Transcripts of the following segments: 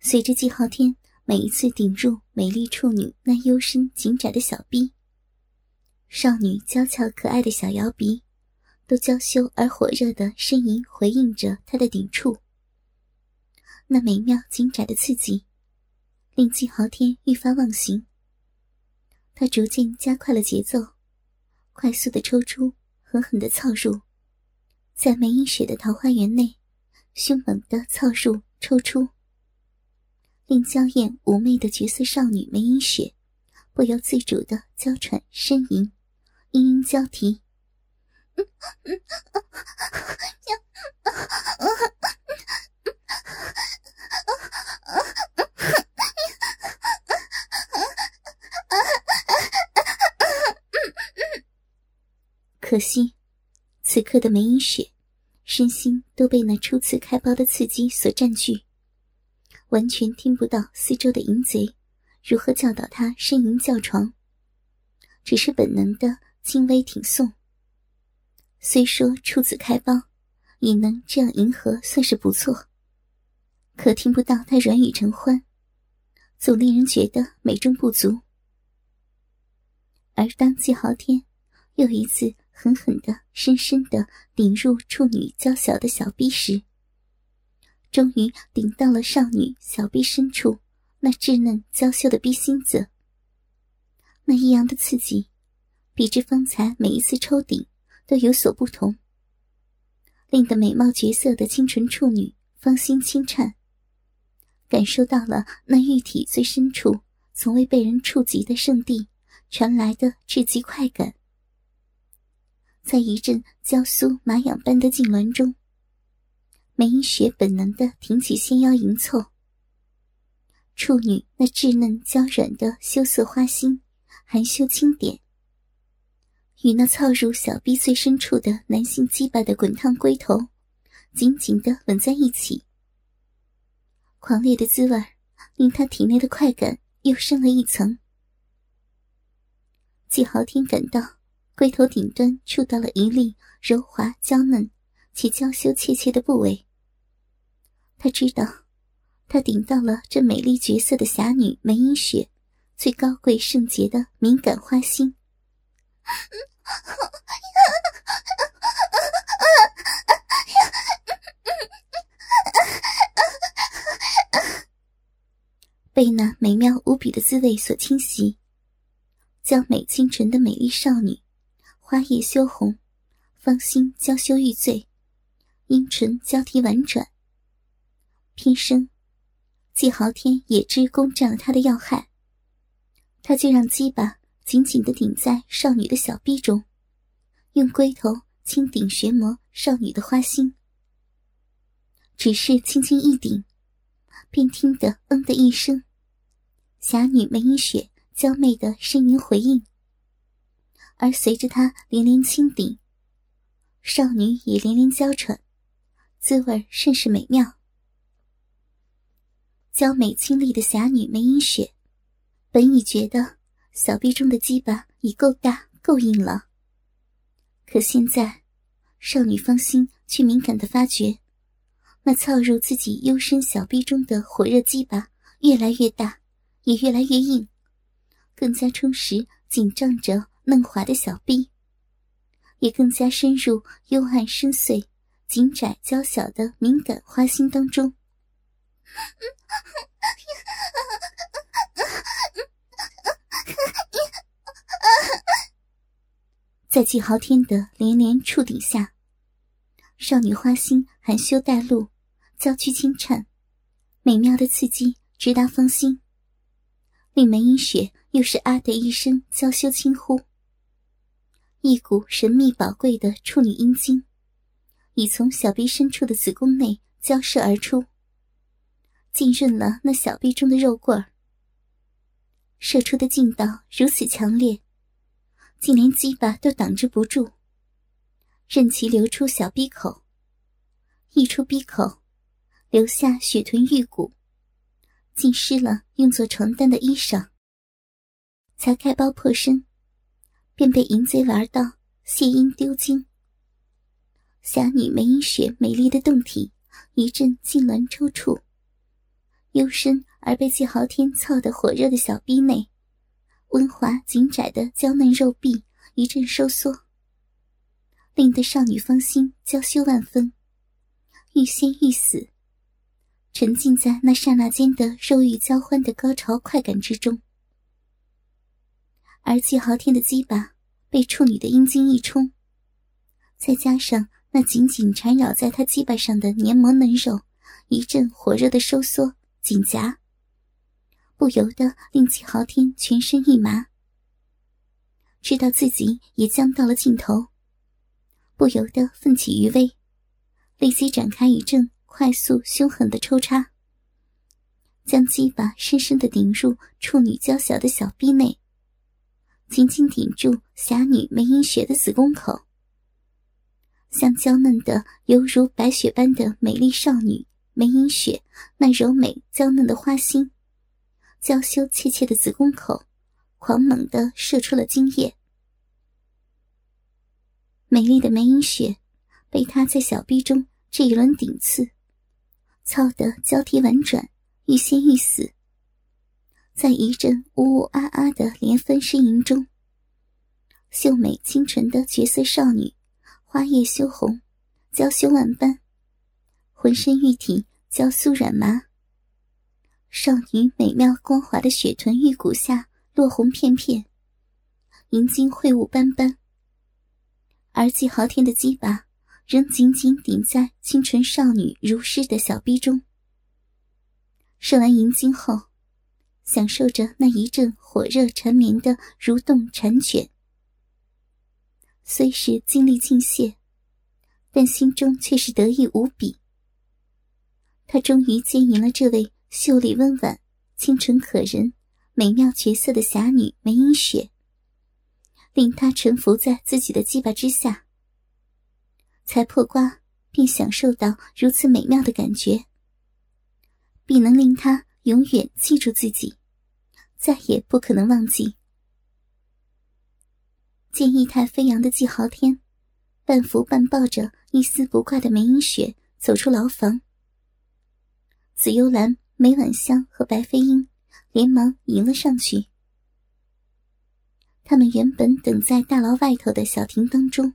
随着季浩天每一次顶入美丽处女那幽深紧窄的小臂，少女娇俏可爱的小摇鼻，都娇羞而火热的呻吟回应着他的顶触。那美妙紧窄的刺激，令季浩天愈发忘形。他逐渐加快了节奏，快速的抽出，狠狠的操入，在梅英雪的桃花源内，凶猛的操入抽出。令娇艳妩媚的绝色少女梅英雪不由自主的娇喘呻吟，嘤嘤交啼。可惜，此刻的梅英雪身心都被那初次开包的刺激所占据。完全听不到四周的淫贼如何教导她呻吟叫床，只是本能的轻微挺送。虽说初次开包，也能这样迎合算是不错，可听不到他软语成欢，总令人觉得美中不足。而当季豪天又一次狠狠的、深深的顶入处女娇小的小臂时，终于顶到了少女小臂深处，那稚嫩娇羞的逼心子。那异样的刺激，比之方才每一次抽顶都有所不同，令得美貌绝色的清纯处女芳心轻颤，感受到了那玉体最深处从未被人触及的圣地传来的至极快感。在一阵娇酥麻痒般的痉挛中。梅英雪本能的挺起纤腰迎凑，处女那稚嫩娇软的羞涩花心，含羞轻点，与那操入小臂最深处的男性鸡巴的滚烫龟头，紧紧的吻在一起。狂烈的滋味令他体内的快感又升了一层。季豪天感到龟头顶端触到了一粒柔滑娇嫩且娇羞怯怯的部位。他知道，他顶到了这美丽绝色的侠女梅英雪最高贵圣洁的敏感花心。被那美妙无比的滋味所侵袭，娇美清纯的美丽少女，花叶羞红，芳心娇羞欲醉，阴唇交替婉转。偏生，季豪天也知攻占了他的要害，他就让鸡巴紧紧的顶在少女的小臂中，用龟头轻顶旋磨少女的花心。只是轻轻一顶，便听得“嗯”的一声，侠女梅英雪娇媚的呻吟回应，而随着他连连轻顶，少女也连连娇喘，滋味甚是美妙。娇美清丽的侠女梅英雪，本已觉得小臂中的鸡巴已够大够硬了，可现在少女芳心却敏感的发觉，那操入自己幽深小臂中的火热鸡巴越来越大，也越来越硬，更加充实紧张着嫩滑的小臂，也更加深入幽暗深邃、紧窄娇小的敏感花心当中。在季豪天的连连触顶下，少女花心含羞带露，娇躯轻颤，美妙的刺激直达芳心，令梅英雪又是啊的一声娇羞轻呼。一股神秘宝贵的处女阴茎，已从小臂深处的子宫内交射而出。浸润了那小臂中的肉棍儿，射出的劲道如此强烈，竟连鸡巴都挡之不住，任其流出小逼口，溢出逼口，留下血臀玉骨，浸湿了用作床单的衣裳。才开包破身，便被淫贼玩到泄阴丢精。侠女梅英雪美丽的胴体一阵痉挛抽搐，幽深而被季豪天操得火热的小臂内，温滑紧窄的娇嫩肉臂一阵收缩，令得少女芳心娇羞万分，欲仙欲死，沉浸在那刹那间的肉欲交欢的高潮快感之中。而季豪天的鸡巴被处女的阴茎一冲，再加上那紧紧缠绕在他鸡巴上的黏膜嫩肉，一阵火热的收缩紧夹，不由得令季豪天全身一麻。知道自己也将到了尽头，不由得奋起余威，立即展开一阵快速凶狠的抽插，将鸡巴深深的顶入处女娇小的小臂内。紧紧顶住侠女梅英雪的子宫口，像娇嫩的犹如白雪般的美丽少女梅英雪那柔美娇嫩的花心，娇羞怯怯的子宫口，狂猛的射出了精液。美丽的梅英雪被他在小臂中这一轮顶刺，操得交替婉转，欲仙欲死。在一阵呜呜啊啊的连番呻吟中，秀美清纯的绝色少女，花叶羞红，娇羞万般，浑身玉体娇酥软麻。少女美妙光滑的雪臀玉骨下落红片片，银晶秽物斑斑。而季豪天的鸡巴仍紧紧顶在清纯少女如诗的小臂中。射完银晶后。享受着那一阵火热缠绵的蠕动缠卷，虽是精力尽泄，但心中却是得意无比。他终于接引了这位秀丽温婉、清纯可人、美妙绝色的侠女梅英雪，令她臣服在自己的鸡巴之下。才破瓜便享受到如此美妙的感觉，必能令他。永远记住自己，再也不可能忘记。见意态飞扬的季豪天，半扶半抱着一丝不挂的梅英雪走出牢房。紫幽兰、梅婉香和白飞鹰连忙迎了上去。他们原本等在大牢外头的小亭当中，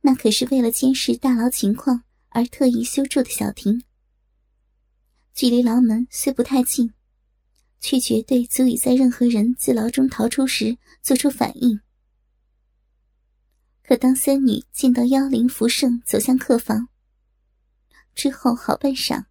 那可是为了监视大牢情况而特意修筑的小亭。距离牢门虽不太近，却绝对足以在任何人自牢中逃出时做出反应。可当三女见到妖灵福盛走向客房之后，好半晌，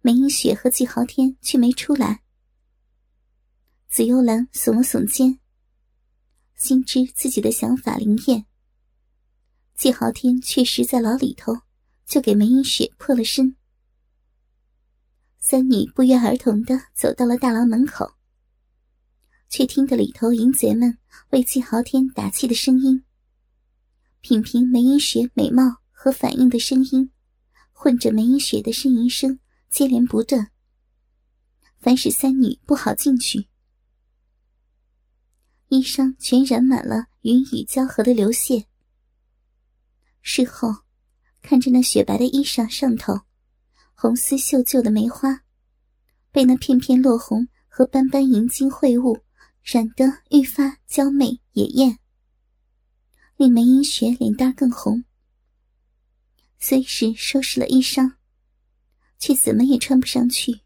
梅英雪和季豪天却没出来。紫幽兰耸了耸肩，心知自己的想法灵验。季豪天确实在牢里头，就给梅英雪破了身。三女不约而同的走到了大牢门口，却听得里头淫贼们为季豪天打气的声音，品评梅英雪美貌和反应的声音，混着梅英雪的呻吟声接连不断，凡使三女不好进去。衣裳全染满了云雨交合的流血。事后，看着那雪白的衣裳上头。红丝绣就的梅花，被那片片落红和斑斑银金秽物染得愈发娇媚野艳，令梅英雪脸蛋更红。虽是收拾了衣裳，却怎么也穿不上去，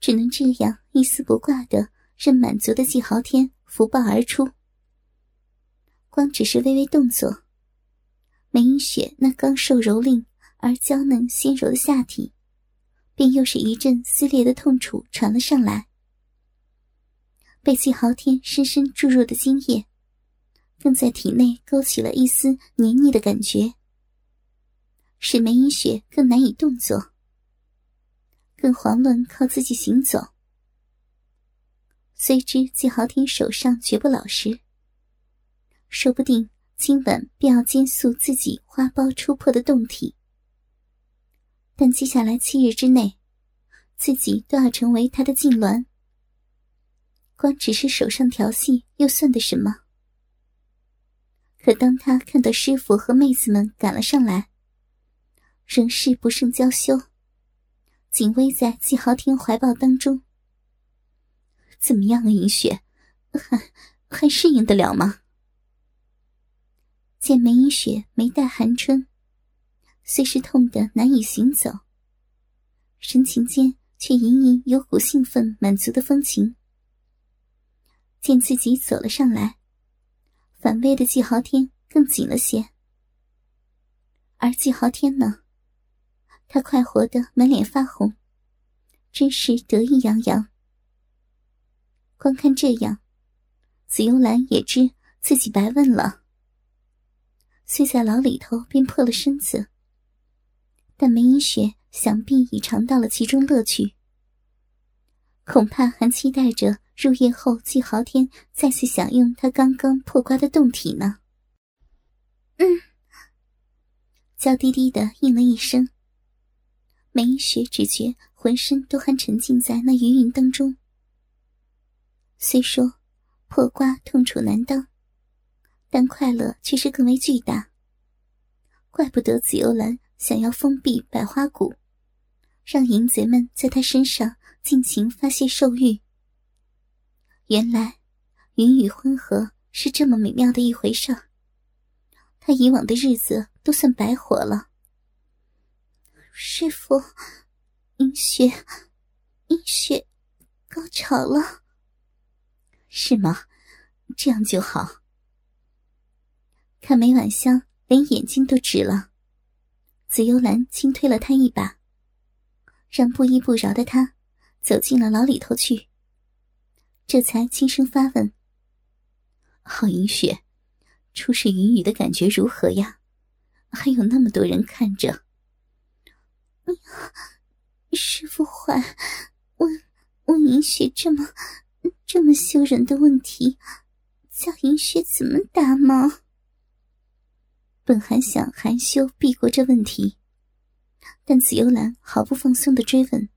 只能这样一丝不挂的任满足的季豪天福报而出。光只是微微动作，梅英雪那刚瘦蹂躏。而娇嫩纤柔的下体，便又是一阵撕裂的痛楚传了上来。被季豪天深深注入的精液，更在体内勾起了一丝黏腻的感觉，使梅英雪更难以动作，更遑论靠自己行走。虽知季豪天手上绝不老实，说不定今晚便要兼塑自己花苞出破的胴体。但接下来七日之内，自己都要成为他的痉挛。光只是手上调戏，又算得什么？可当他看到师傅和妹子们赶了上来，仍是不胜娇羞，紧偎在季豪天怀抱当中。怎么样啊，银雪，还还适应得了吗？见梅银雪没带寒春，虽是痛得难以行走，神情间却隐隐有股兴奋满足的风情。见自己走了上来，反胃的季豪天更紧了些。而季豪天呢，他快活的满脸发红，真是得意洋洋。光看这样，紫幽兰也知自己白问了。虽在牢里头便破了身子，但梅影雪想必已尝到了其中乐趣，恐怕还期待着入夜后季豪天再次享用他刚刚破瓜的洞体呢。嗯，娇滴滴的应了一声。梅影雪只觉浑身都还沉浸在那余韵当中，虽说破瓜痛楚难当。但快乐却是更为巨大。怪不得紫幽兰想要封闭百花谷，让淫贼们在他身上尽情发泄兽欲。原来，云雨混合是这么美妙的一回事。他以往的日子都算白活了。师傅，阴雪，阴雪，高潮了，是吗？这样就好。看梅婉香连眼睛都直了，紫幽兰轻推了他一把，让不依不饶的他走进了牢里头去。这才轻声发问：“郝银雪，初试云雨的感觉如何呀？还有那么多人看着。”哎呀，师傅坏，问问银雪这么这么羞人的问题，叫银雪怎么答吗？本还想含羞避过这问题，但紫幽兰毫不放松的追问，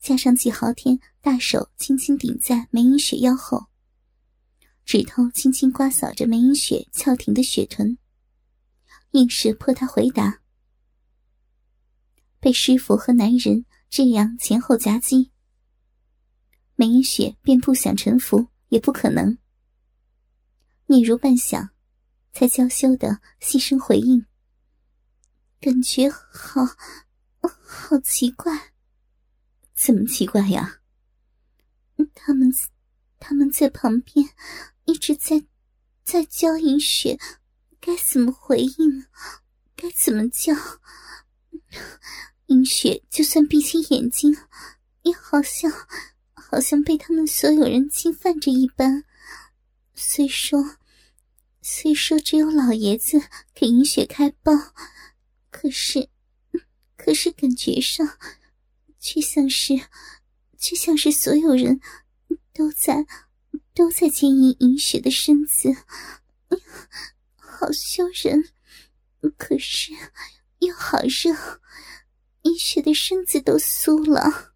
加上季豪天大手轻轻顶在梅影雪腰后，指头轻轻刮扫着梅影雪翘挺的雪臀，硬是迫她回答。被师傅和男人这样前后夹击，梅影雪便不想臣服也不可能。嗫嚅半响。才娇羞的细声回应：“感觉好，好奇怪。怎么奇怪呀？他们，他们在旁边一直在，在教银雪该怎么回应，该怎么叫。银雪就算闭起眼睛，也好像，好像被他们所有人侵犯着一般。虽说。”虽说只有老爷子给银雪开包，可是，可是感觉上，却像是，却像是所有人都在，都在牵引银雪的身子，好羞人，可是又好热，银雪的身子都酥了。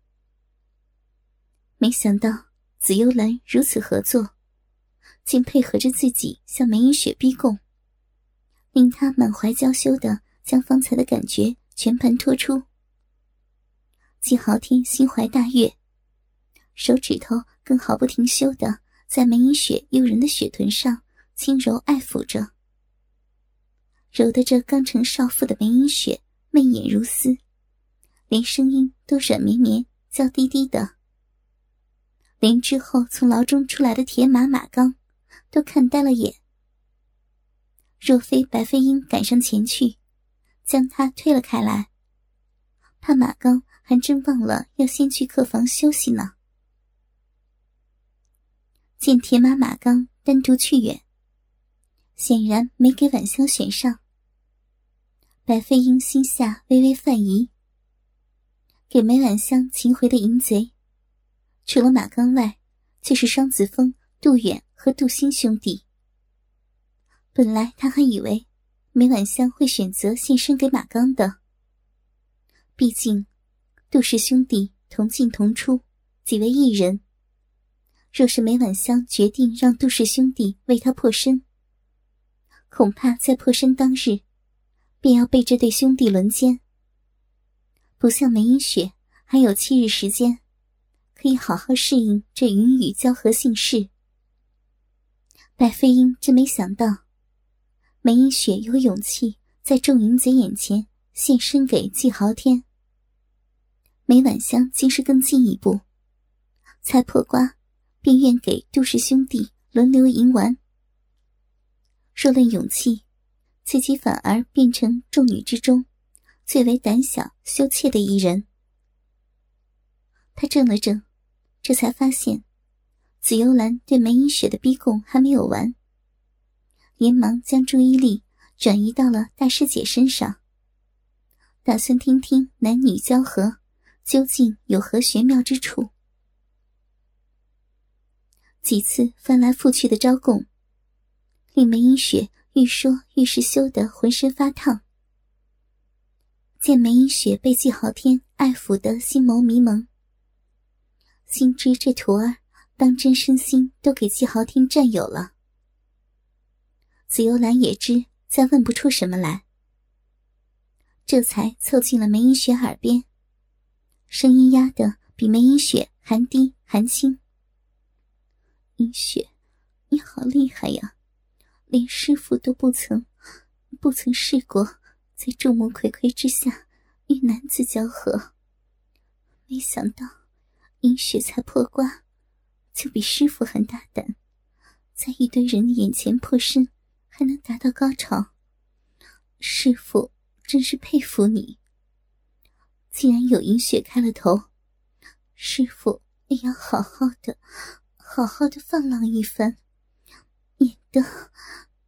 没想到紫幽兰如此合作。竟配合着自己向梅影雪逼供，令他满怀娇羞的将方才的感觉全盘托出。季豪天心怀大悦，手指头更毫不停休的在梅影雪诱人的雪臀上轻柔爱抚着，揉得这刚成少妇的梅影雪媚眼如丝，连声音都软绵绵、娇滴滴的，连之后从牢中出来的铁马马刚。都看呆了眼。若非白飞鹰赶上前去，将他推了开来，怕马刚还真忘了要先去客房休息呢。见铁马马刚单独去远，显然没给晚香选上。白飞鹰心下微微犯疑，给梅晚香擒回的淫贼，除了马刚外，就是双子峰、杜远。和杜兴兄弟。本来他还以为梅婉香会选择献身给马刚的，毕竟杜氏兄弟同进同出，几为一人。若是梅婉香决定让杜氏兄弟为他破身，恐怕在破身当日，便要被这对兄弟轮奸。不像梅英雪还有七日时间，可以好好适应这云雨交合姓氏。白飞鹰真没想到，梅英雪有勇气在众淫贼眼前献身给季豪天。梅婉香竟是更进一步，才破瓜，便愿给杜氏兄弟轮流淫玩。若论勇气，自己反而变成众女之中最为胆小羞怯的一人。他怔了怔，这才发现紫幽兰对梅英雪的逼供还没有完，连忙将注意力转移到了大师姐身上，打算听听男女交合。究竟有何玄妙之处？几次翻来覆去的招供，令梅英雪愈说愈是羞得浑身发烫。见梅英雪被季豪天爱抚的心眸迷蒙，心知这徒儿当真身心都给季豪天占有了。紫幽兰也知再问不出什么来，这才凑近了梅英雪耳边。声音压得比梅英雪还低还轻。英雪，你好厉害呀，连师傅都不曾，不曾试过在众目睽睽之下与男子交合。没想到，英雪才破瓜，就比师傅还大胆，在一堆人的眼前破身，还能达到高潮。师傅真是佩服你。既然有银雪开了头，师傅也要好好的、好好的放浪一番，免得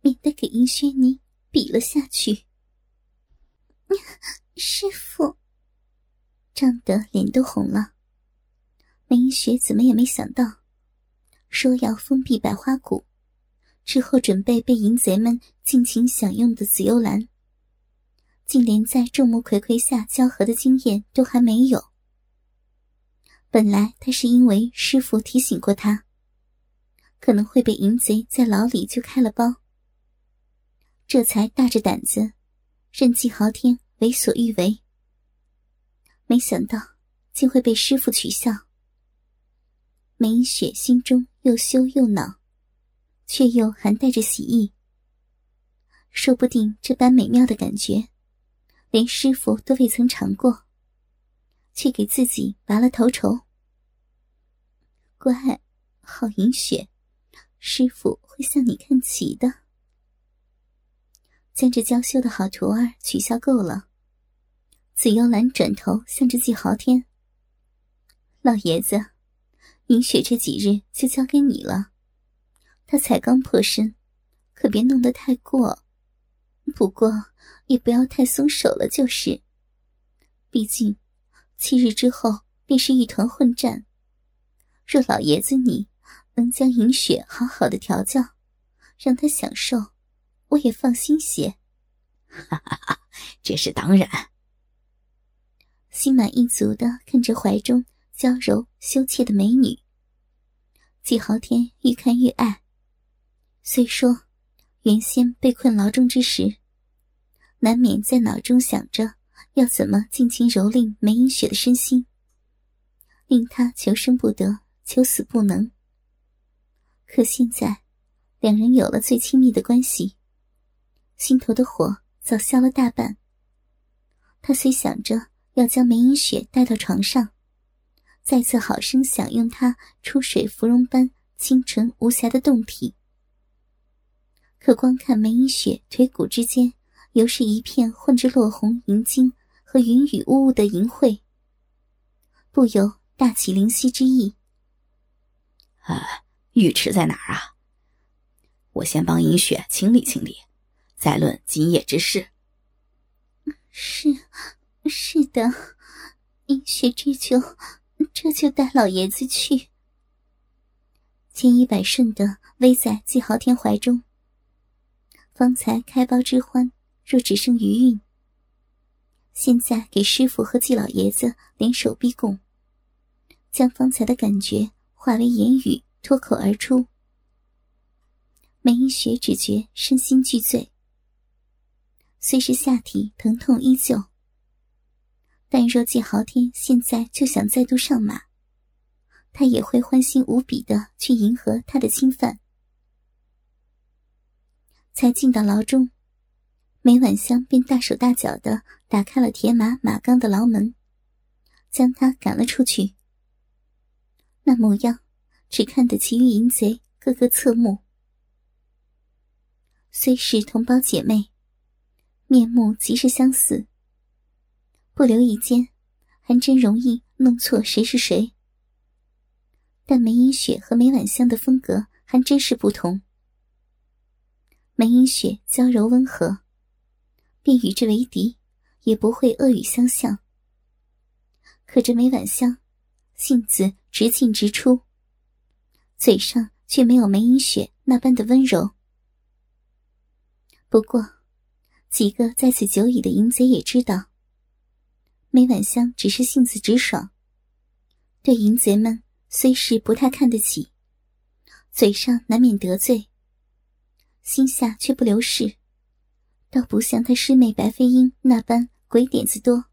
免得给银雪你比了下去。师傅，张得脸都红了。梅银雪怎么也没想到，说要封闭百花谷，之后准备被淫贼们尽情享用的紫幽兰。竟连在众目睽睽下交合的经验都还没有。本来他是因为师傅提醒过他，可能会被淫贼在牢里就开了包，这才大着胆子任季豪天为所欲为。没想到竟会被师傅取笑。梅雪心中又羞又恼，却又还带着喜意。说不定这般美妙的感觉。连师傅都未曾尝过，却给自己拔了头筹。乖，好银雪，师傅会向你看齐的。将这娇羞的好徒儿取笑够了，紫幽兰转头向着季豪天：“老爷子，银雪这几日就交给你了。他才刚破身，可别弄得太过。不过……”也不要太松手了，就是。毕竟，七日之后便是一团混战。若老爷子你能将银雪好好的调教，让她享受，我也放心些。哈哈哈，这是当然。心满意足的看着怀中娇柔羞怯的美女，季豪天愈看愈爱。虽说原先被困牢中之时。难免在脑中想着要怎么尽情蹂躏梅英雪的身心，令她求生不得，求死不能。可现在，两人有了最亲密的关系，心头的火早消了大半。他虽想着要将梅英雪带到床上，再次好生享用她出水芙蓉般清纯无瑕的胴体，可光看梅英雪腿骨之间。犹是一片混着落红银晶和云雨雾雾的淫秽，不由大起灵犀之意。啊，浴池在哪儿啊？我先帮银雪清理清理，再论今夜之事。是，是的，银雪这就这就带老爷子去。千依百顺的偎在季豪天怀中，方才开包之欢。若只剩余韵，现在给师傅和季老爷子联手逼供，将方才的感觉化为言语脱口而出。梅英雪只觉身心俱醉，虽是下体疼痛依旧，但若季豪天现在就想再度上马，他也会欢欣无比的去迎合他的侵犯。才进到牢中，梅婉香便大手大脚的打开了铁马马钢的牢门，将他赶了出去。那模样，只看得其余淫贼个个侧目。虽是同胞姐妹，面目极是相似，不留一间，还真容易弄错谁是谁。但梅英雪和梅婉香的风格还真是不同。梅英雪娇柔温和，便与之为敌，也不会恶语相向。可这梅婉香，性子直进直出，嘴上却没有梅英雪那般的温柔。不过，几个在此久矣的淫贼也知道，梅婉香只是性子直爽，对淫贼们虽是不太看得起，嘴上难免得罪，心下却不留事，倒不像他师妹白飞鹰那般鬼点子多。